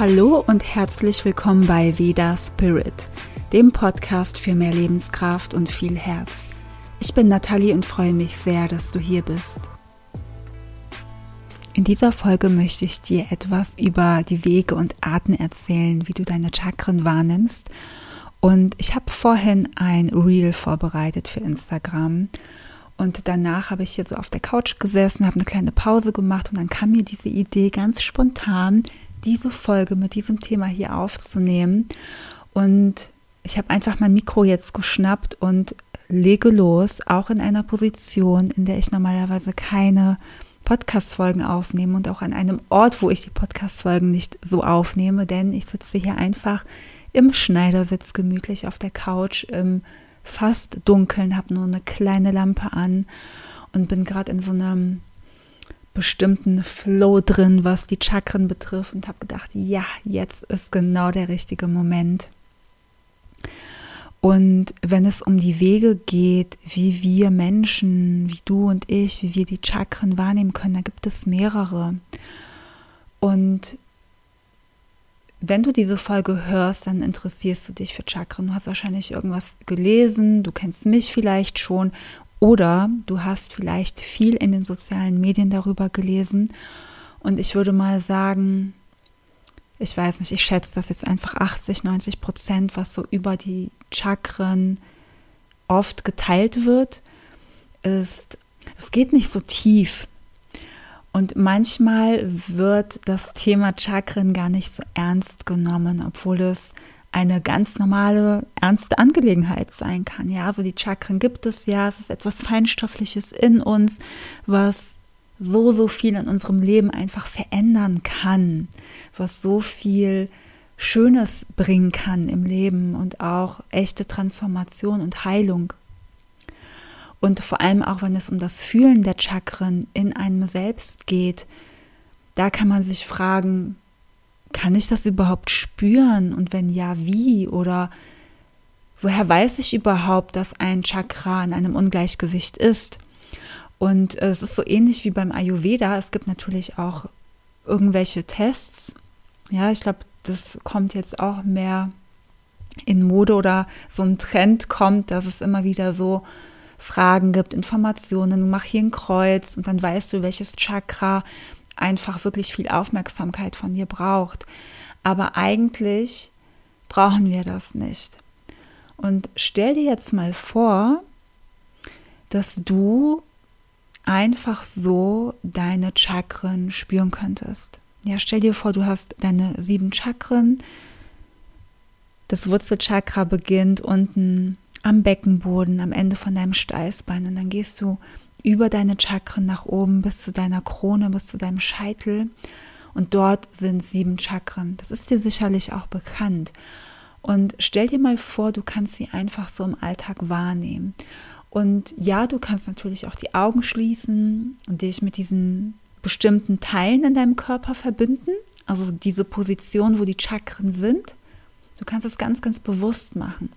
Hallo und herzlich willkommen bei Veda Spirit, dem Podcast für mehr Lebenskraft und viel Herz. Ich bin Nathalie und freue mich sehr, dass du hier bist. In dieser Folge möchte ich dir etwas über die Wege und Arten erzählen, wie du deine Chakren wahrnimmst. Und ich habe vorhin ein Reel vorbereitet für Instagram. Und danach habe ich hier so auf der Couch gesessen, habe eine kleine Pause gemacht und dann kam mir diese Idee ganz spontan, diese Folge mit diesem Thema hier aufzunehmen. Und ich habe einfach mein Mikro jetzt geschnappt und lege los, auch in einer Position, in der ich normalerweise keine Podcast-Folgen aufnehme und auch an einem Ort, wo ich die Podcast-Folgen nicht so aufnehme, denn ich sitze hier einfach im Schneidersitz gemütlich auf der Couch im fast dunkeln, habe nur eine kleine Lampe an und bin gerade in so einem bestimmten Flow drin, was die Chakren betrifft und habe gedacht, ja, jetzt ist genau der richtige Moment. Und wenn es um die Wege geht, wie wir Menschen, wie du und ich, wie wir die Chakren wahrnehmen können, da gibt es mehrere. Und wenn du diese Folge hörst, dann interessierst du dich für Chakren. Du hast wahrscheinlich irgendwas gelesen, du kennst mich vielleicht schon oder du hast vielleicht viel in den sozialen Medien darüber gelesen. Und ich würde mal sagen, ich weiß nicht, ich schätze das jetzt einfach 80, 90 Prozent, was so über die Chakren oft geteilt wird, ist, es geht nicht so tief. Und manchmal wird das Thema Chakren gar nicht so ernst genommen, obwohl es eine ganz normale, ernste Angelegenheit sein kann. Ja, also die Chakren gibt es ja, es ist etwas Feinstoffliches in uns, was so, so viel in unserem Leben einfach verändern kann, was so viel Schönes bringen kann im Leben und auch echte Transformation und Heilung. Und vor allem auch, wenn es um das Fühlen der Chakren in einem selbst geht, da kann man sich fragen, kann ich das überhaupt spüren? Und wenn ja, wie? Oder woher weiß ich überhaupt, dass ein Chakra in einem Ungleichgewicht ist? Und es ist so ähnlich wie beim Ayurveda. Es gibt natürlich auch irgendwelche Tests. Ja, ich glaube, das kommt jetzt auch mehr in Mode oder so ein Trend kommt, dass es immer wieder so Fragen gibt, Informationen, mach hier ein Kreuz und dann weißt du, welches Chakra einfach wirklich viel Aufmerksamkeit von dir braucht. Aber eigentlich brauchen wir das nicht. Und stell dir jetzt mal vor, dass du einfach so deine Chakren spüren könntest. Ja, stell dir vor, du hast deine sieben Chakren. Das Wurzelchakra beginnt unten am Beckenboden, am Ende von deinem Steißbein und dann gehst du über deine Chakren nach oben bis zu deiner Krone, bis zu deinem Scheitel. Und dort sind sieben Chakren. Das ist dir sicherlich auch bekannt. Und stell dir mal vor, du kannst sie einfach so im Alltag wahrnehmen. Und ja, du kannst natürlich auch die Augen schließen und dich mit diesen bestimmten Teilen in deinem Körper verbinden. Also diese Position, wo die Chakren sind. Du kannst es ganz, ganz bewusst machen.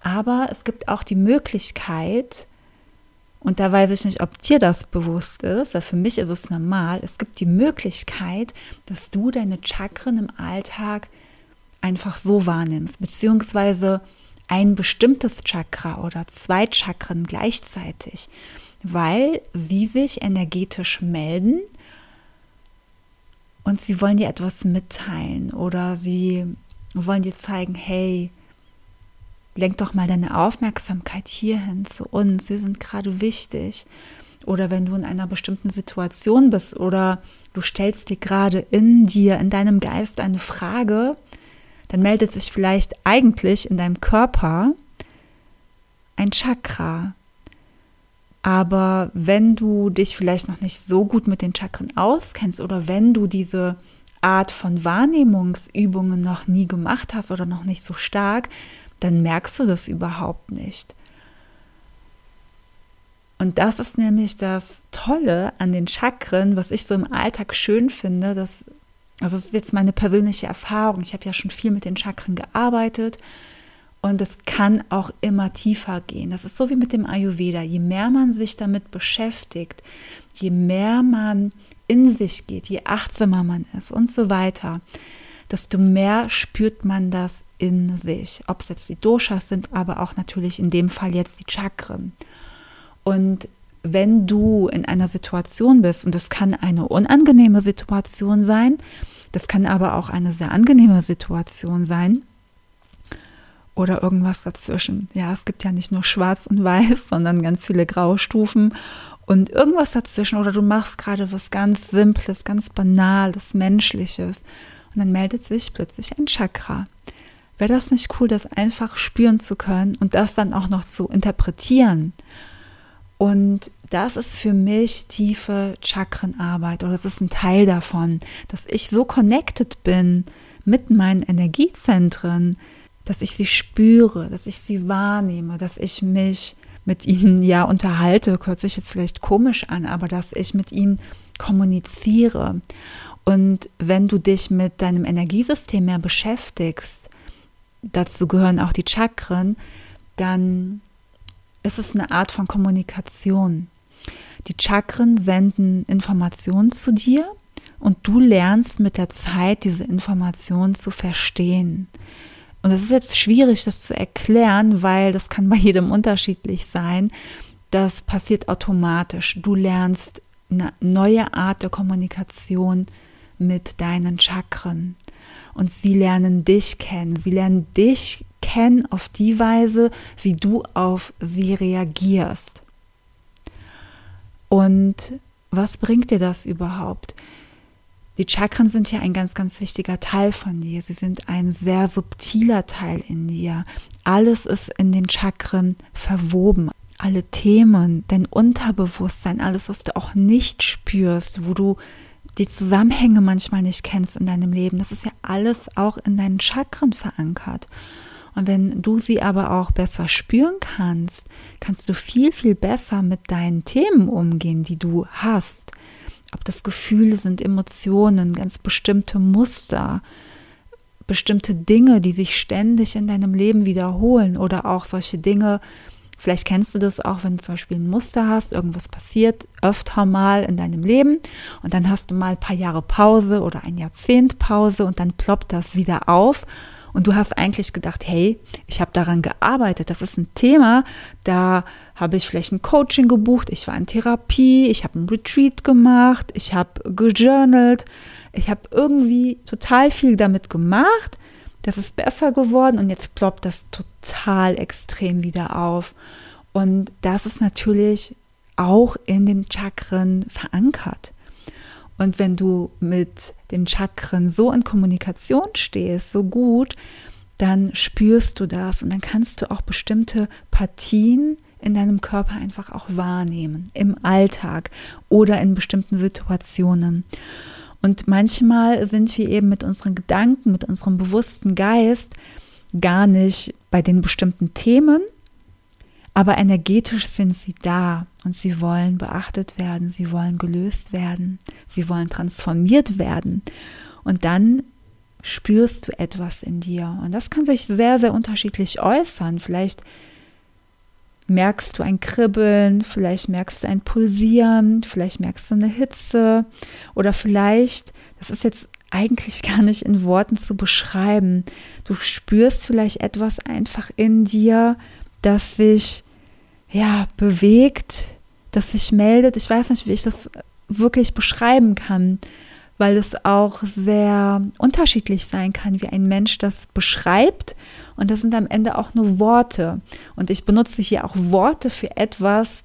Aber es gibt auch die Möglichkeit, und da weiß ich nicht, ob dir das bewusst ist, weil für mich ist es normal. Es gibt die Möglichkeit, dass du deine Chakren im Alltag einfach so wahrnimmst, beziehungsweise ein bestimmtes Chakra oder zwei Chakren gleichzeitig, weil sie sich energetisch melden und sie wollen dir etwas mitteilen oder sie wollen dir zeigen, hey, lenk doch mal deine Aufmerksamkeit hierhin zu uns. Wir sind gerade wichtig. Oder wenn du in einer bestimmten Situation bist oder du stellst dir gerade in dir, in deinem Geist eine Frage, dann meldet sich vielleicht eigentlich in deinem Körper ein Chakra. Aber wenn du dich vielleicht noch nicht so gut mit den Chakren auskennst oder wenn du diese Art von Wahrnehmungsübungen noch nie gemacht hast oder noch nicht so stark, dann merkst du das überhaupt nicht. Und das ist nämlich das Tolle an den Chakren, was ich so im Alltag schön finde. Dass, also das ist jetzt meine persönliche Erfahrung. Ich habe ja schon viel mit den Chakren gearbeitet und es kann auch immer tiefer gehen. Das ist so wie mit dem Ayurveda. Je mehr man sich damit beschäftigt, je mehr man in sich geht, je achtsamer man ist und so weiter, desto mehr spürt man das in sich. Ob es jetzt die Doshas sind, aber auch natürlich in dem Fall jetzt die Chakren. Und wenn du in einer Situation bist, und das kann eine unangenehme Situation sein, das kann aber auch eine sehr angenehme Situation sein, oder irgendwas dazwischen. Ja, es gibt ja nicht nur schwarz und weiß, sondern ganz viele Graustufen und irgendwas dazwischen. Oder du machst gerade was ganz Simples, ganz Banales, Menschliches und dann meldet sich plötzlich ein Chakra. Wäre das nicht cool, das einfach spüren zu können und das dann auch noch zu interpretieren? Und das ist für mich tiefe Chakrenarbeit oder das ist ein Teil davon, dass ich so connected bin mit meinen Energiezentren, dass ich sie spüre, dass ich sie wahrnehme, dass ich mich mit ihnen ja unterhalte, hört sich jetzt vielleicht komisch an, aber dass ich mit ihnen kommuniziere. Und wenn du dich mit deinem Energiesystem mehr beschäftigst, dazu gehören auch die Chakren, dann ist es eine Art von Kommunikation. Die Chakren senden Informationen zu dir und du lernst mit der Zeit diese Informationen zu verstehen. Und es ist jetzt schwierig, das zu erklären, weil das kann bei jedem unterschiedlich sein. Das passiert automatisch. Du lernst eine neue Art der Kommunikation mit deinen Chakren. Und sie lernen dich kennen. Sie lernen dich kennen auf die Weise, wie du auf sie reagierst. Und was bringt dir das überhaupt? Die Chakren sind ja ein ganz, ganz wichtiger Teil von dir. Sie sind ein sehr subtiler Teil in dir. Alles ist in den Chakren verwoben. Alle Themen, dein Unterbewusstsein, alles, was du auch nicht spürst, wo du die Zusammenhänge manchmal nicht kennst in deinem Leben, das ist ja alles auch in deinen Chakren verankert. Und wenn du sie aber auch besser spüren kannst, kannst du viel, viel besser mit deinen Themen umgehen, die du hast ob das Gefühle sind, Emotionen, ganz bestimmte Muster, bestimmte Dinge, die sich ständig in deinem Leben wiederholen oder auch solche Dinge, vielleicht kennst du das auch, wenn du zum Beispiel ein Muster hast, irgendwas passiert öfter mal in deinem Leben und dann hast du mal ein paar Jahre Pause oder ein Jahrzehnt Pause und dann ploppt das wieder auf und du hast eigentlich gedacht, hey, ich habe daran gearbeitet, das ist ein Thema, da habe ich vielleicht ein Coaching gebucht, ich war in Therapie, ich habe ein Retreat gemacht, ich habe gejournalt, ich habe irgendwie total viel damit gemacht, das ist besser geworden und jetzt ploppt das total extrem wieder auf. Und das ist natürlich auch in den Chakren verankert. Und wenn du mit den Chakren so in Kommunikation stehst, so gut, dann spürst du das und dann kannst du auch bestimmte Partien in deinem Körper einfach auch wahrnehmen, im Alltag oder in bestimmten Situationen. Und manchmal sind wir eben mit unseren Gedanken, mit unserem bewussten Geist gar nicht bei den bestimmten Themen, aber energetisch sind sie da und sie wollen beachtet werden, sie wollen gelöst werden, sie wollen transformiert werden. Und dann spürst du etwas in dir. Und das kann sich sehr, sehr unterschiedlich äußern. Vielleicht merkst du ein Kribbeln, vielleicht merkst du ein Pulsieren, vielleicht merkst du eine Hitze oder vielleicht, das ist jetzt eigentlich gar nicht in Worten zu beschreiben, du spürst vielleicht etwas einfach in dir, das sich ja bewegt, das sich meldet. Ich weiß nicht, wie ich das wirklich beschreiben kann, weil es auch sehr unterschiedlich sein kann, wie ein Mensch das beschreibt. Und das sind am Ende auch nur Worte. Und ich benutze hier auch Worte für etwas,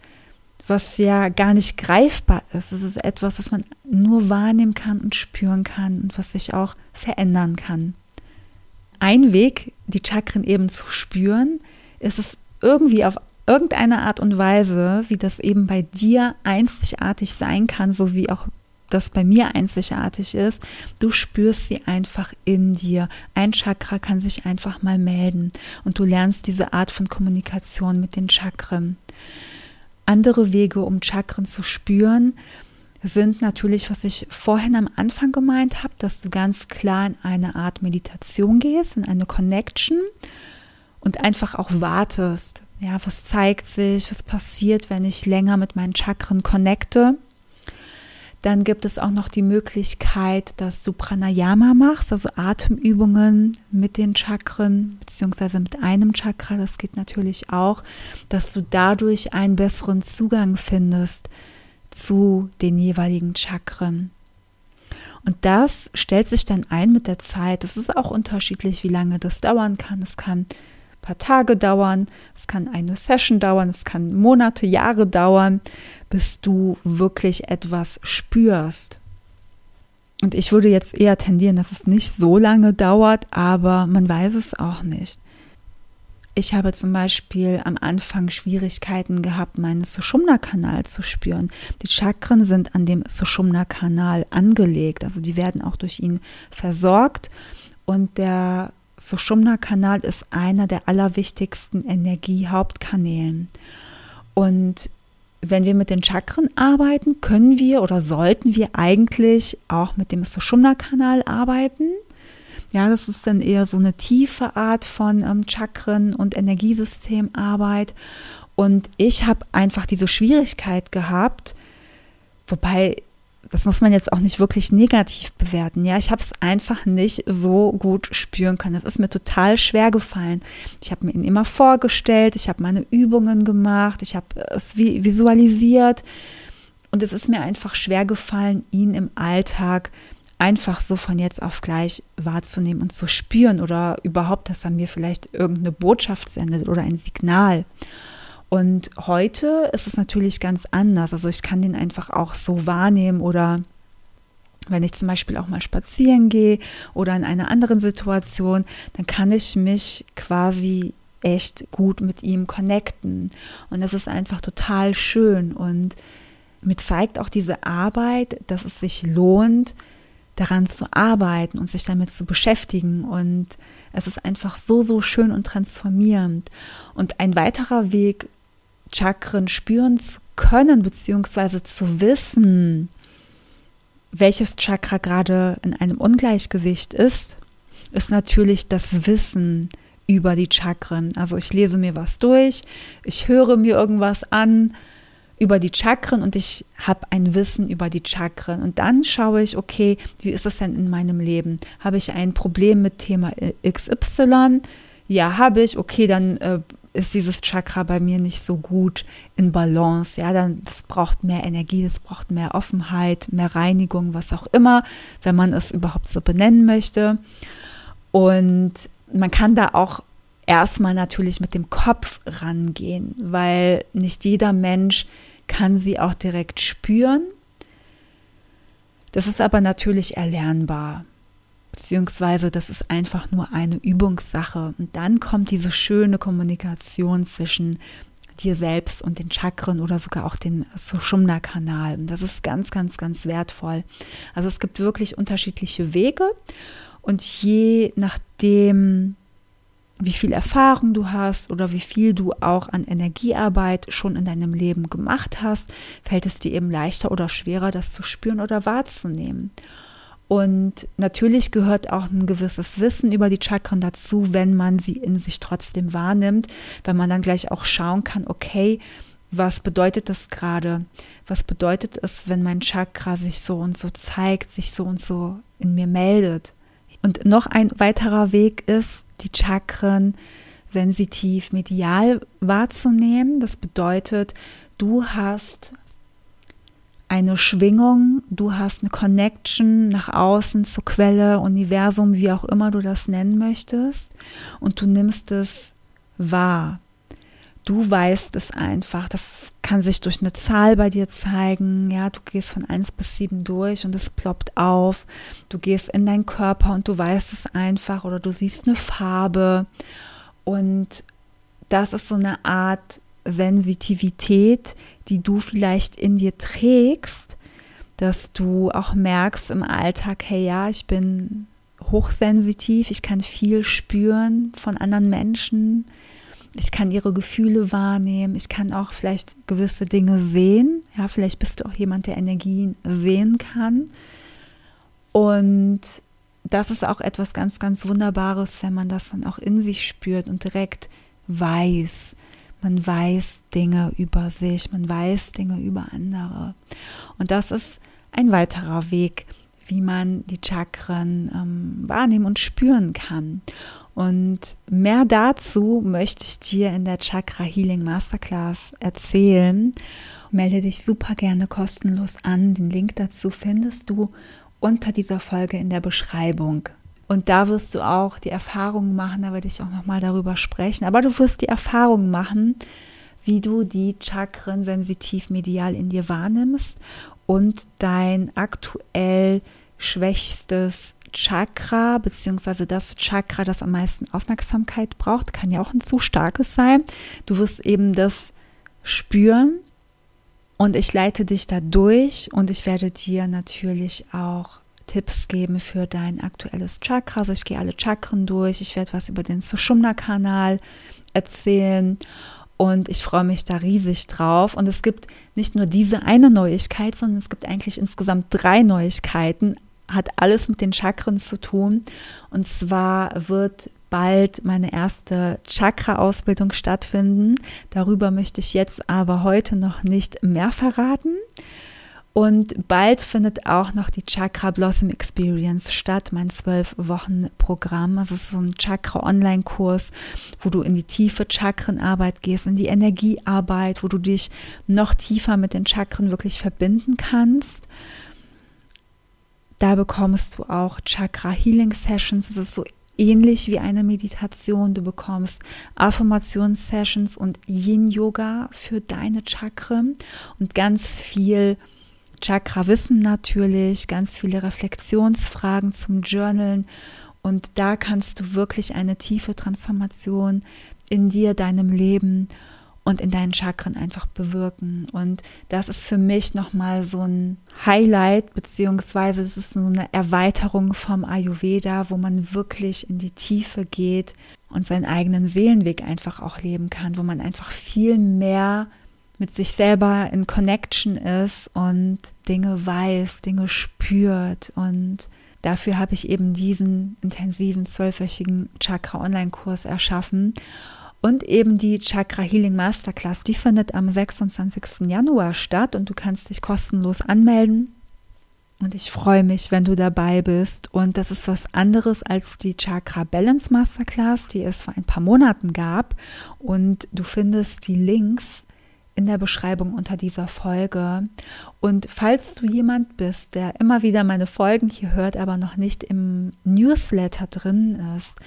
was ja gar nicht greifbar ist. Es ist etwas, das man nur wahrnehmen kann und spüren kann und was sich auch verändern kann. Ein Weg, die Chakren eben zu spüren, ist es irgendwie auf irgendeine Art und Weise, wie das eben bei dir einzigartig sein kann, so wie auch das bei mir einzigartig ist, du spürst sie einfach in dir. Ein Chakra kann sich einfach mal melden und du lernst diese Art von Kommunikation mit den Chakren. Andere Wege, um Chakren zu spüren, sind natürlich, was ich vorhin am Anfang gemeint habe, dass du ganz klar in eine Art Meditation gehst, in eine Connection und einfach auch wartest. Ja, was zeigt sich, was passiert, wenn ich länger mit meinen Chakren connecte? Dann gibt es auch noch die Möglichkeit, dass du Pranayama machst, also Atemübungen mit den Chakren, beziehungsweise mit einem Chakra, das geht natürlich auch, dass du dadurch einen besseren Zugang findest zu den jeweiligen Chakren. Und das stellt sich dann ein mit der Zeit. Es ist auch unterschiedlich, wie lange das dauern kann. Es kann paar Tage dauern, es kann eine Session dauern, es kann Monate, Jahre dauern, bis du wirklich etwas spürst. Und ich würde jetzt eher tendieren, dass es nicht so lange dauert, aber man weiß es auch nicht. Ich habe zum Beispiel am Anfang Schwierigkeiten gehabt, meinen Sushumna-Kanal zu spüren. Die Chakren sind an dem Sushumna-Kanal angelegt, also die werden auch durch ihn versorgt. Und der Sushumna-Kanal ist einer der allerwichtigsten Energiehauptkanälen. Und wenn wir mit den Chakren arbeiten, können wir oder sollten wir eigentlich auch mit dem Sushumna-Kanal arbeiten. Ja, das ist dann eher so eine tiefe Art von ähm, Chakren- und Energiesystemarbeit. Und ich habe einfach diese Schwierigkeit gehabt, wobei das muss man jetzt auch nicht wirklich negativ bewerten. Ja, ich habe es einfach nicht so gut spüren können. Es ist mir total schwer gefallen. Ich habe mir ihn immer vorgestellt, ich habe meine Übungen gemacht, ich habe es visualisiert und es ist mir einfach schwer gefallen, ihn im Alltag einfach so von jetzt auf gleich wahrzunehmen und zu spüren oder überhaupt, dass er mir vielleicht irgendeine Botschaft sendet oder ein Signal. Und heute ist es natürlich ganz anders. Also ich kann den einfach auch so wahrnehmen oder wenn ich zum Beispiel auch mal spazieren gehe oder in einer anderen Situation, dann kann ich mich quasi echt gut mit ihm connecten. Und das ist einfach total schön. Und mir zeigt auch diese Arbeit, dass es sich lohnt, daran zu arbeiten und sich damit zu beschäftigen. Und es ist einfach so, so schön und transformierend. Und ein weiterer Weg, Chakren spüren zu können, beziehungsweise zu wissen, welches Chakra gerade in einem Ungleichgewicht ist, ist natürlich das Wissen über die Chakren. Also ich lese mir was durch, ich höre mir irgendwas an, über die Chakren und ich habe ein Wissen über die Chakren. Und dann schaue ich, okay, wie ist das denn in meinem Leben? Habe ich ein Problem mit Thema XY? Ja, habe ich. Okay, dann äh, ist dieses Chakra bei mir nicht so gut in Balance. Ja, dann das braucht mehr Energie, das braucht mehr Offenheit, mehr Reinigung, was auch immer, wenn man es überhaupt so benennen möchte. Und man kann da auch erstmal natürlich mit dem Kopf rangehen, weil nicht jeder Mensch kann sie auch direkt spüren. Das ist aber natürlich erlernbar, beziehungsweise das ist einfach nur eine Übungssache. Und dann kommt diese schöne Kommunikation zwischen dir selbst und den Chakren oder sogar auch den Sushumna-Kanal. Und das ist ganz, ganz, ganz wertvoll. Also es gibt wirklich unterschiedliche Wege und je nachdem, wie viel Erfahrung du hast oder wie viel du auch an Energiearbeit schon in deinem Leben gemacht hast, fällt es dir eben leichter oder schwerer, das zu spüren oder wahrzunehmen. Und natürlich gehört auch ein gewisses Wissen über die Chakren dazu, wenn man sie in sich trotzdem wahrnimmt, weil man dann gleich auch schauen kann, okay, was bedeutet das gerade? Was bedeutet es, wenn mein Chakra sich so und so zeigt, sich so und so in mir meldet? Und noch ein weiterer Weg ist, die Chakren sensitiv medial wahrzunehmen. Das bedeutet, du hast eine Schwingung, du hast eine Connection nach außen zur Quelle, Universum, wie auch immer du das nennen möchtest, und du nimmst es wahr. Du weißt es einfach. Das kann sich durch eine Zahl bei dir zeigen. Ja, du gehst von 1 bis 7 durch und es ploppt auf. Du gehst in deinen Körper und du weißt es einfach oder du siehst eine Farbe. Und das ist so eine Art Sensitivität, die du vielleicht in dir trägst, dass du auch merkst im Alltag, hey ja, ich bin hochsensitiv, ich kann viel spüren von anderen Menschen ich kann ihre Gefühle wahrnehmen. Ich kann auch vielleicht gewisse Dinge sehen. Ja, vielleicht bist du auch jemand, der Energien sehen kann. Und das ist auch etwas ganz, ganz Wunderbares, wenn man das dann auch in sich spürt und direkt weiß. Man weiß Dinge über sich, man weiß Dinge über andere. Und das ist ein weiterer Weg, wie man die Chakren ähm, wahrnehmen und spüren kann. Und mehr dazu möchte ich dir in der Chakra Healing Masterclass erzählen. Melde dich super gerne kostenlos an. Den Link dazu findest du unter dieser Folge in der Beschreibung. Und da wirst du auch die Erfahrung machen, da werde ich auch nochmal darüber sprechen, aber du wirst die Erfahrung machen, wie du die Chakren sensitiv medial in dir wahrnimmst und dein aktuell schwächstes Chakra, beziehungsweise das Chakra, das am meisten Aufmerksamkeit braucht, kann ja auch ein zu starkes sein. Du wirst eben das spüren und ich leite dich da durch und ich werde dir natürlich auch Tipps geben für dein aktuelles Chakra. Also ich gehe alle Chakren durch, ich werde was über den Sushumna-Kanal erzählen und ich freue mich da riesig drauf. Und es gibt nicht nur diese eine Neuigkeit, sondern es gibt eigentlich insgesamt drei Neuigkeiten. Hat alles mit den Chakren zu tun. Und zwar wird bald meine erste Chakra-Ausbildung stattfinden. Darüber möchte ich jetzt aber heute noch nicht mehr verraten. Und bald findet auch noch die Chakra Blossom Experience statt, mein zwölf Wochen Programm. Also es ist so ein Chakra Online-Kurs, wo du in die tiefe Chakrenarbeit gehst, in die Energiearbeit, wo du dich noch tiefer mit den Chakren wirklich verbinden kannst. Da bekommst du auch Chakra Healing Sessions. Es ist so ähnlich wie eine Meditation. Du bekommst Affirmations-Sessions und Yin-Yoga für deine Chakren und ganz viel Chakra-Wissen natürlich, ganz viele Reflexionsfragen zum Journalen. Und da kannst du wirklich eine tiefe Transformation in dir, deinem Leben und in deinen Chakren einfach bewirken. Und das ist für mich nochmal so ein Highlight, beziehungsweise es ist so eine Erweiterung vom Ayurveda, wo man wirklich in die Tiefe geht und seinen eigenen Seelenweg einfach auch leben kann, wo man einfach viel mehr mit sich selber in Connection ist und Dinge weiß, Dinge spürt. Und dafür habe ich eben diesen intensiven zwölfwöchigen Chakra-Online-Kurs erschaffen. Und eben die Chakra Healing Masterclass, die findet am 26. Januar statt und du kannst dich kostenlos anmelden. Und ich freue mich, wenn du dabei bist. Und das ist was anderes als die Chakra Balance Masterclass, die es vor ein paar Monaten gab. Und du findest die Links in der Beschreibung unter dieser Folge. Und falls du jemand bist, der immer wieder meine Folgen hier hört, aber noch nicht im Newsletter drin ist,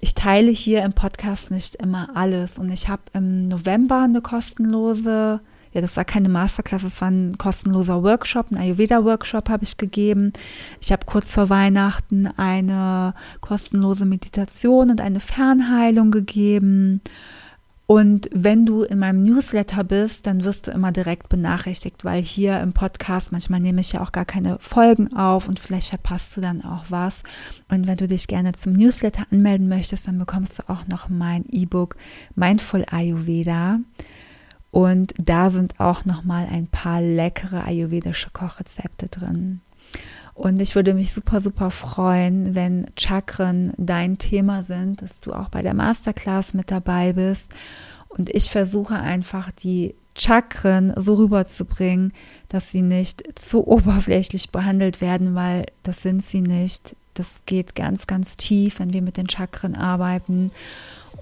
ich teile hier im Podcast nicht immer alles. Und ich habe im November eine kostenlose, ja, das war keine Masterclass, es war ein kostenloser Workshop, ein Ayurveda-Workshop habe ich gegeben. Ich habe kurz vor Weihnachten eine kostenlose Meditation und eine Fernheilung gegeben. Und wenn du in meinem Newsletter bist, dann wirst du immer direkt benachrichtigt, weil hier im Podcast manchmal nehme ich ja auch gar keine Folgen auf und vielleicht verpasst du dann auch was. Und wenn du dich gerne zum Newsletter anmelden möchtest, dann bekommst du auch noch mein E-Book Mindful Ayurveda. Und da sind auch noch mal ein paar leckere ayurvedische Kochrezepte drin. Und ich würde mich super, super freuen, wenn Chakren dein Thema sind, dass du auch bei der Masterclass mit dabei bist. Und ich versuche einfach die Chakren so rüberzubringen, dass sie nicht zu oberflächlich behandelt werden, weil das sind sie nicht. Das geht ganz, ganz tief, wenn wir mit den Chakren arbeiten.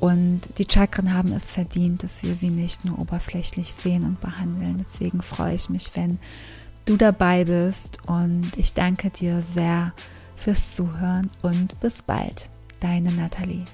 Und die Chakren haben es verdient, dass wir sie nicht nur oberflächlich sehen und behandeln. Deswegen freue ich mich, wenn du dabei bist und ich danke dir sehr fürs Zuhören und bis bald. Deine Nathalie.